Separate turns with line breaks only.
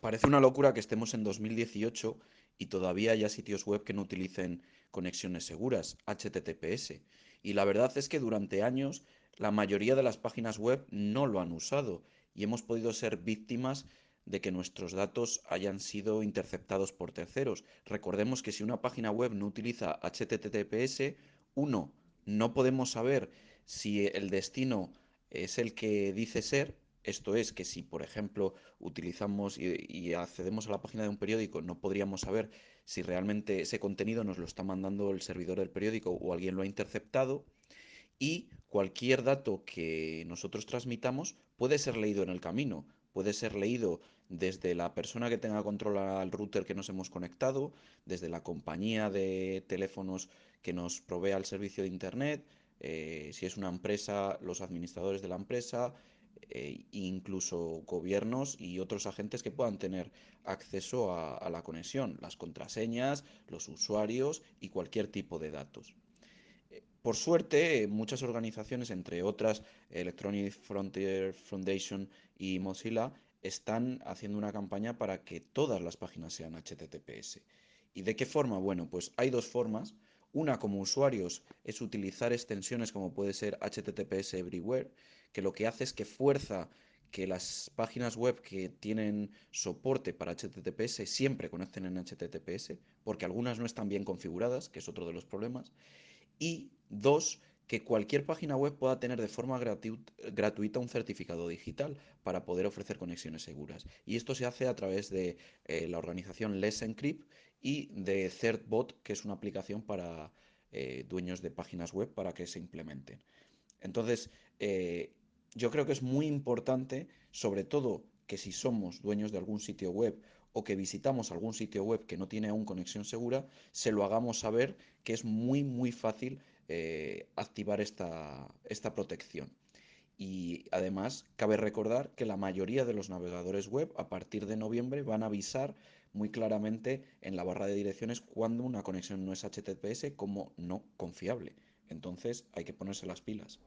Parece una locura que estemos en 2018 y todavía haya sitios web que no utilicen conexiones seguras, HTTPS. Y la verdad es que durante años la mayoría de las páginas web no lo han usado y hemos podido ser víctimas de que nuestros datos hayan sido interceptados por terceros. Recordemos que si una página web no utiliza HTTPS, uno, no podemos saber si el destino es el que dice ser esto es que si, por ejemplo, utilizamos y, accedemos a la página de un periódico, no podríamos saber si realmente ese contenido nos lo está mandando el servidor del periódico o alguien lo ha interceptado. Y cualquier dato que nosotros transmitamos puede ser leído en el camino, puede ser leído desde la persona que tenga control al router que nos hemos conectado, desde la compañía de teléfonos que nos provea el servicio de Internet, eh, si es una empresa, los administradores de la empresa, eh, incluso gobiernos y otros agentes que puedan tener acceso a, la conexión, las contraseñas, los usuarios y cualquier tipo de datos. Eh, por suerte, muchas organizaciones, entre otras Electronic Frontier Foundation y Mozilla, están haciendo una campaña para que todas las páginas sean HTTPS. ¿Y de qué forma? Bueno, pues hay dos formas. Una como usuarios es utilizar extensiones como puede ser HTTPS Everywhere, que lo que hace es que fuerza que las páginas web que tienen soporte para HTTPS siempre conecten en HTTPS, porque algunas no están bien configuradas, que es otro de los problemas. Y dos, que cualquier página web pueda tener de forma gratuita un certificado digital para poder ofrecer conexiones seguras. Y esto se hace a través de eh, la organización Let's Encrypt y de CertBot, que es una aplicación para eh, dueños de páginas web para que se implementen. Entonces, eh, yo creo que es muy importante, sobre todo que si somos dueños de algún sitio web o que visitamos algún sitio web que no tiene aún conexión segura, se lo hagamos saber que es muy, muy fácil eh, activar esta, esta protección. Y además, cabe recordar que la mayoría de los navegadores web a partir de noviembre van a avisar muy claramente en la barra de direcciones cuando una conexión no es HTTPS como no confiable. Entonces hay que ponerse las pilas.